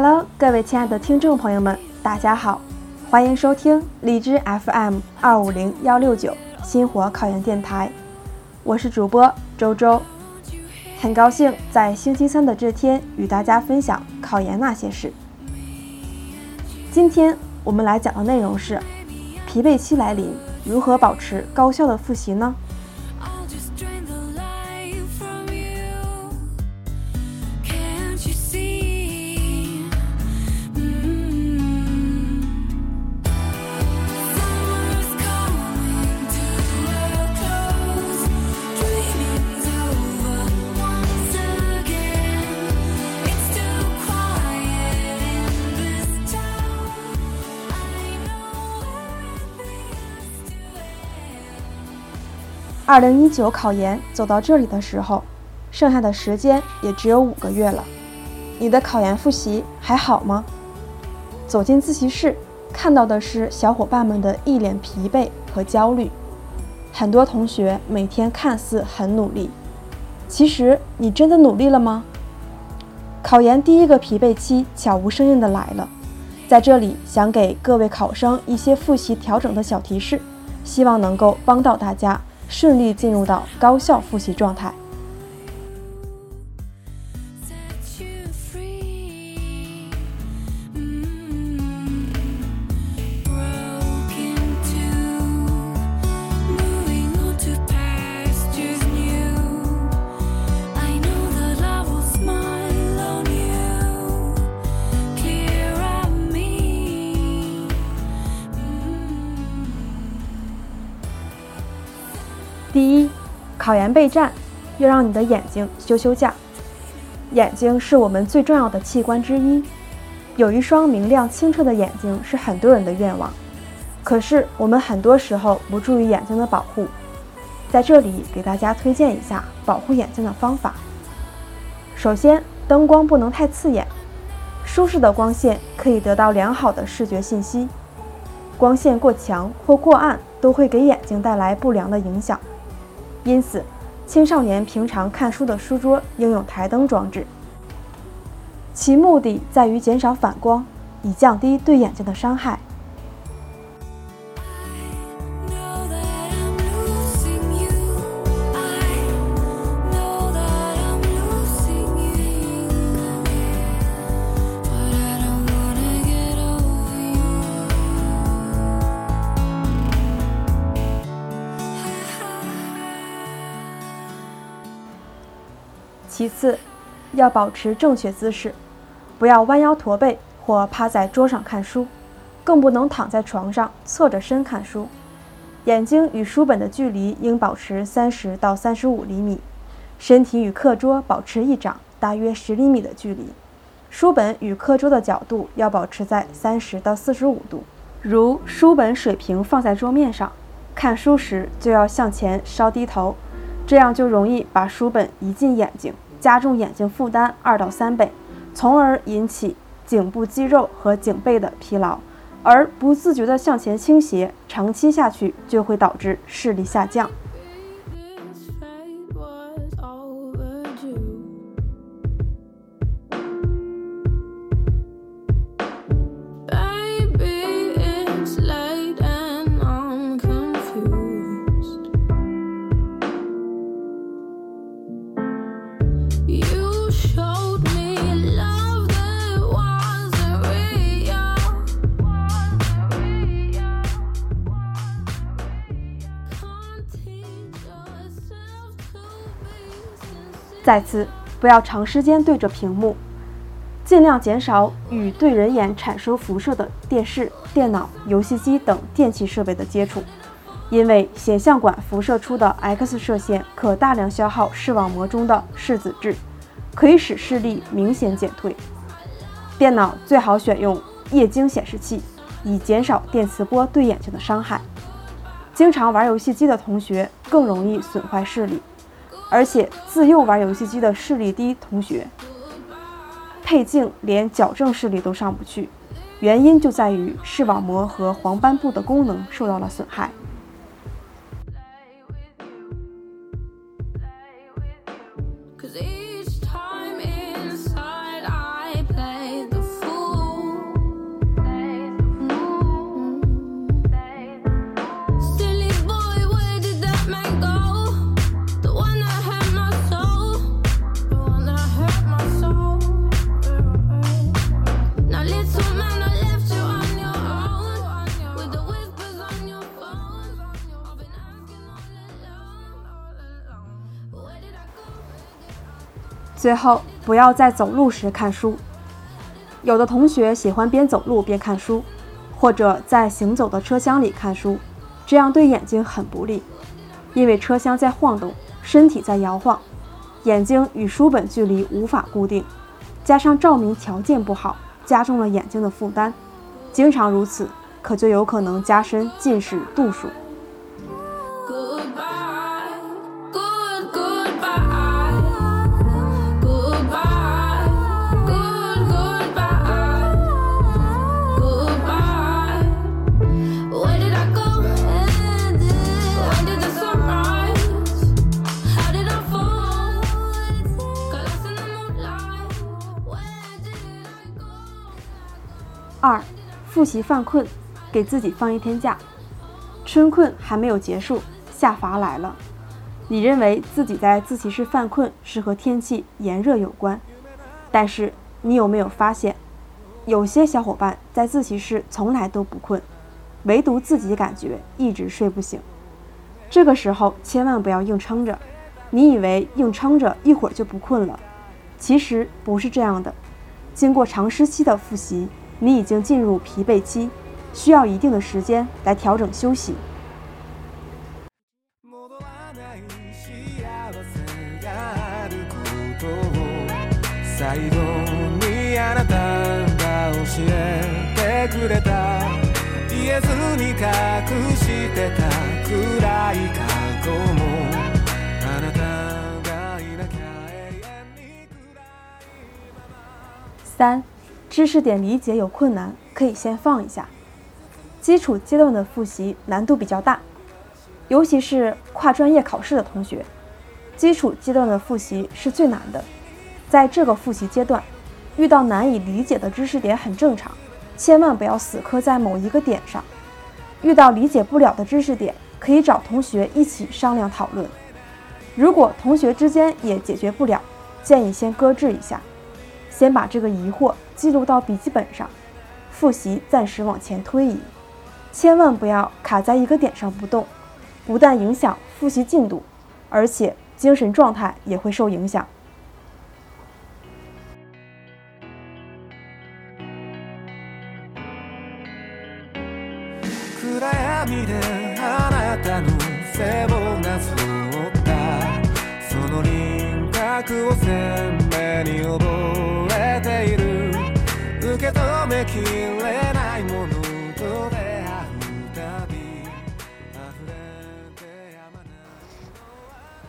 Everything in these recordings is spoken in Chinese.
Hello，各位亲爱的听众朋友们，大家好，欢迎收听荔枝 FM 二五零幺六九新火考研电台，我是主播周周，很高兴在星期三的这天与大家分享考研那些事。今天我们来讲的内容是疲惫期来临，如何保持高效的复习呢？二零一九考研走到这里的时候，剩下的时间也只有五个月了。你的考研复习还好吗？走进自习室，看到的是小伙伴们的一脸疲惫和焦虑。很多同学每天看似很努力，其实你真的努力了吗？考研第一个疲惫期悄无声息的来了，在这里想给各位考生一些复习调整的小提示，希望能够帮到大家。顺利进入到高效复习状态。考研备战，要让你的眼睛休休假。眼睛是我们最重要的器官之一，有一双明亮清澈的眼睛是很多人的愿望。可是我们很多时候不注意眼睛的保护，在这里给大家推荐一下保护眼睛的方法。首先，灯光不能太刺眼，舒适的光线可以得到良好的视觉信息，光线过强或过暗都会给眼睛带来不良的影响。因此，青少年平常看书的书桌应用台灯装置，其目的在于减少反光，以降低对眼睛的伤害。其次，要保持正确姿势，不要弯腰驼背或趴在桌上看书，更不能躺在床上侧着身看书。眼睛与书本的距离应保持三十到三十五厘米，身体与课桌保持一掌大约十厘米的距离。书本与课桌的角度要保持在三十到四十五度。如书本水平放在桌面上，看书时就要向前稍低头，这样就容易把书本移进眼睛。加重眼睛负担二到三倍，从而引起颈部肌肉和颈背的疲劳，而不自觉地向前倾斜，长期下去就会导致视力下降。再次，不要长时间对着屏幕，尽量减少与对人眼产生辐射的电视、电脑、游戏机等电器设备的接触，因为显像管辐射出的 X 射线可大量消耗视网膜中的视子质，可以使视力明显减退。电脑最好选用液晶显示器，以减少电磁波对眼睛的伤害。经常玩游戏机的同学更容易损坏视力。而且自幼玩游戏机的视力低同学，配镜连矫正视力都上不去，原因就在于视网膜和黄斑部的功能受到了损害。最后，不要在走路时看书。有的同学喜欢边走路边看书，或者在行走的车厢里看书，这样对眼睛很不利，因为车厢在晃动，身体在摇晃，眼睛与书本距离无法固定，加上照明条件不好，加重了眼睛的负担。经常如此，可就有可能加深近视度数。二，复习犯困，给自己放一天假。春困还没有结束，夏乏来了。你认为自己在自习室犯困是和天气炎热有关，但是你有没有发现，有些小伙伴在自习室从来都不困，唯独自己感觉一直睡不醒。这个时候千万不要硬撑着，你以为硬撑着一会儿就不困了，其实不是这样的。经过长时期的复习。你已经进入疲惫期，需要一定的时间来调整休息。三。知识点理解有困难，可以先放一下。基础阶段的复习难度比较大，尤其是跨专业考试的同学，基础阶段的复习是最难的。在这个复习阶段，遇到难以理解的知识点很正常，千万不要死磕在某一个点上。遇到理解不了的知识点，可以找同学一起商量讨论。如果同学之间也解决不了，建议先搁置一下。先把这个疑惑记录到笔记本上，复习暂时往前推移，千万不要卡在一个点上不动，不但影响复习进度，而且精神状态也会受影响。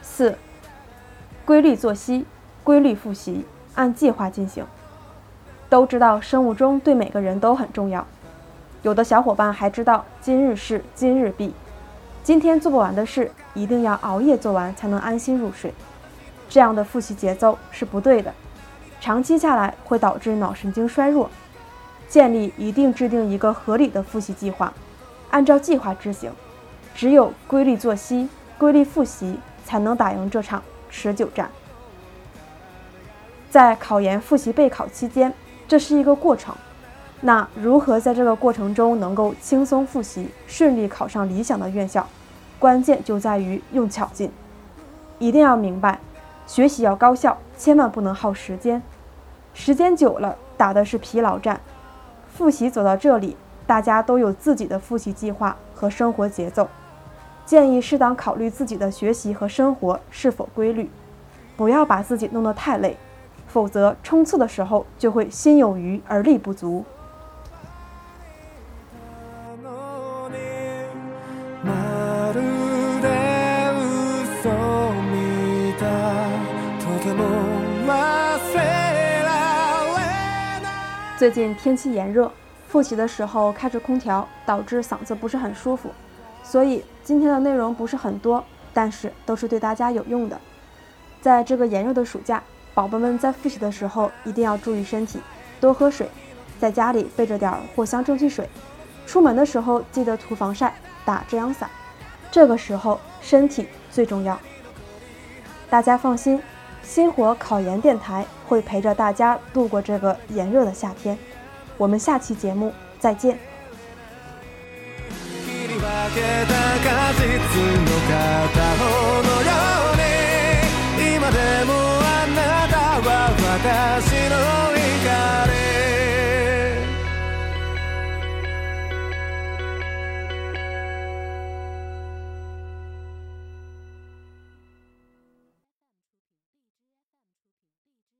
四、规律作息，规律复习，按计划进行。都知道生物钟对每个人都很重要，有的小伙伴还知道今日事今日毕，今天做不完的事一定要熬夜做完才能安心入睡。这样的复习节奏是不对的，长期下来会导致脑神经衰弱。建立一定制定一个合理的复习计划，按照计划执行。只有规律作息、规律复习，才能打赢这场持久战。在考研复习备考期间，这是一个过程。那如何在这个过程中能够轻松复习，顺利考上理想的院校？关键就在于用巧劲。一定要明白，学习要高效，千万不能耗时间。时间久了，打的是疲劳战。复习走到这里，大家都有自己的复习计划和生活节奏，建议适当考虑自己的学习和生活是否规律，不要把自己弄得太累，否则冲刺的时候就会心有余而力不足。最近天气炎热，复习的时候开着空调，导致嗓子不是很舒服，所以今天的内容不是很多，但是都是对大家有用的。在这个炎热的暑假，宝宝们在复习的时候一定要注意身体，多喝水，在家里备着点藿香正气水，出门的时候记得涂防晒、打遮阳伞，这个时候身体最重要。大家放心。星火考研电台会陪着大家度过这个炎热的夏天，我们下期节目再见。